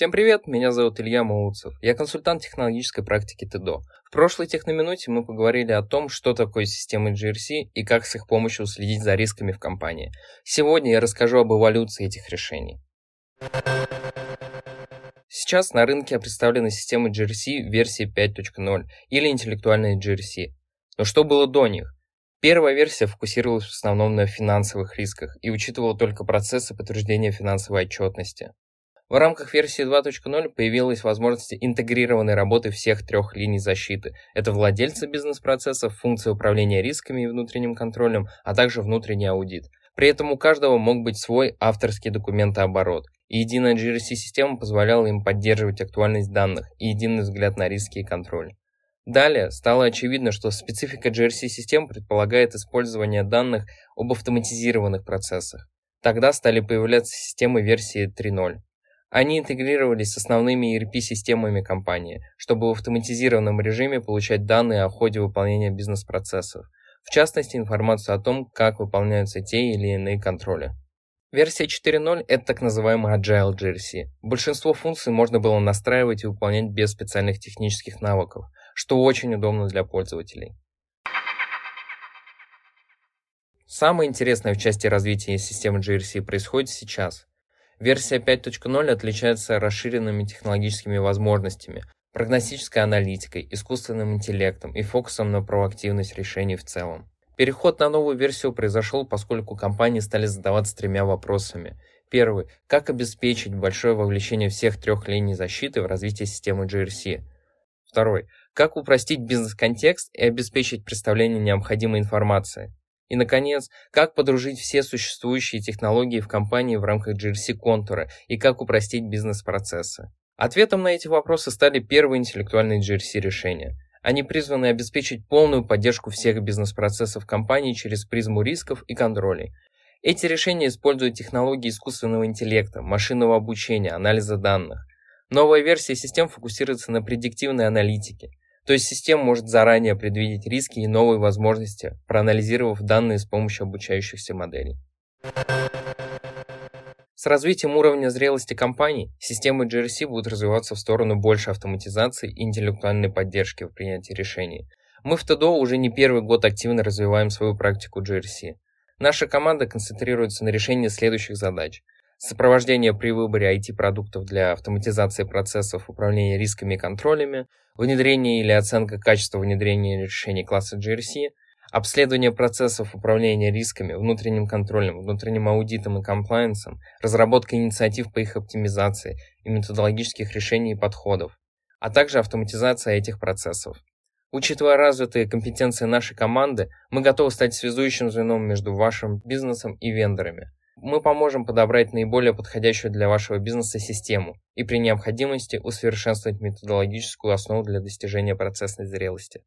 Всем привет, меня зовут Илья Молодцев. Я консультант технологической практики ТДО. В прошлой техноминуте мы поговорили о том, что такое системы GRC и как с их помощью следить за рисками в компании. Сегодня я расскажу об эволюции этих решений. Сейчас на рынке представлены системы GRC версии 5.0 или интеллектуальные GRC. Но что было до них? Первая версия фокусировалась в основном на финансовых рисках и учитывала только процессы подтверждения финансовой отчетности. В рамках версии 2.0 появилась возможность интегрированной работы всех трех линий защиты. Это владельцы бизнес-процессов, функции управления рисками и внутренним контролем, а также внутренний аудит. При этом у каждого мог быть свой авторский документооборот. И единая GRC-система позволяла им поддерживать актуальность данных и единый взгляд на риски и контроль. Далее стало очевидно, что специфика GRC-систем предполагает использование данных об автоматизированных процессах. Тогда стали появляться системы версии 3.0. Они интегрировались с основными ERP-системами компании, чтобы в автоматизированном режиме получать данные о ходе выполнения бизнес-процессов, в частности информацию о том, как выполняются те или иные контроли. Версия 4.0 – это так называемый Agile GRC. Большинство функций можно было настраивать и выполнять без специальных технических навыков, что очень удобно для пользователей. Самое интересное в части развития системы GRC происходит сейчас – Версия 5.0 отличается расширенными технологическими возможностями, прогностической аналитикой, искусственным интеллектом и фокусом на проактивность решений в целом. Переход на новую версию произошел, поскольку компании стали задаваться тремя вопросами. Первый. Как обеспечить большое вовлечение всех трех линий защиты в развитие системы GRC? Второй. Как упростить бизнес-контекст и обеспечить представление необходимой информации? И, наконец, как подружить все существующие технологии в компании в рамках GRC контура и как упростить бизнес-процессы. Ответом на эти вопросы стали первые интеллектуальные GRC решения. Они призваны обеспечить полную поддержку всех бизнес-процессов компании через призму рисков и контролей. Эти решения используют технологии искусственного интеллекта, машинного обучения, анализа данных. Новая версия систем фокусируется на предиктивной аналитике, то есть система может заранее предвидеть риски и новые возможности, проанализировав данные с помощью обучающихся моделей. С развитием уровня зрелости компаний, системы GRC будут развиваться в сторону большей автоматизации и интеллектуальной поддержки в принятии решений. Мы в ТДО уже не первый год активно развиваем свою практику GRC. Наша команда концентрируется на решении следующих задач – сопровождение при выборе IT-продуктов для автоматизации процессов управления рисками и контролями, внедрение или оценка качества внедрения решений класса GRC, обследование процессов управления рисками, внутренним контролем, внутренним аудитом и комплайенсом, разработка инициатив по их оптимизации и методологических решений и подходов, а также автоматизация этих процессов. Учитывая развитые компетенции нашей команды, мы готовы стать связующим звеном между вашим бизнесом и вендорами – мы поможем подобрать наиболее подходящую для вашего бизнеса систему и при необходимости усовершенствовать методологическую основу для достижения процессной зрелости.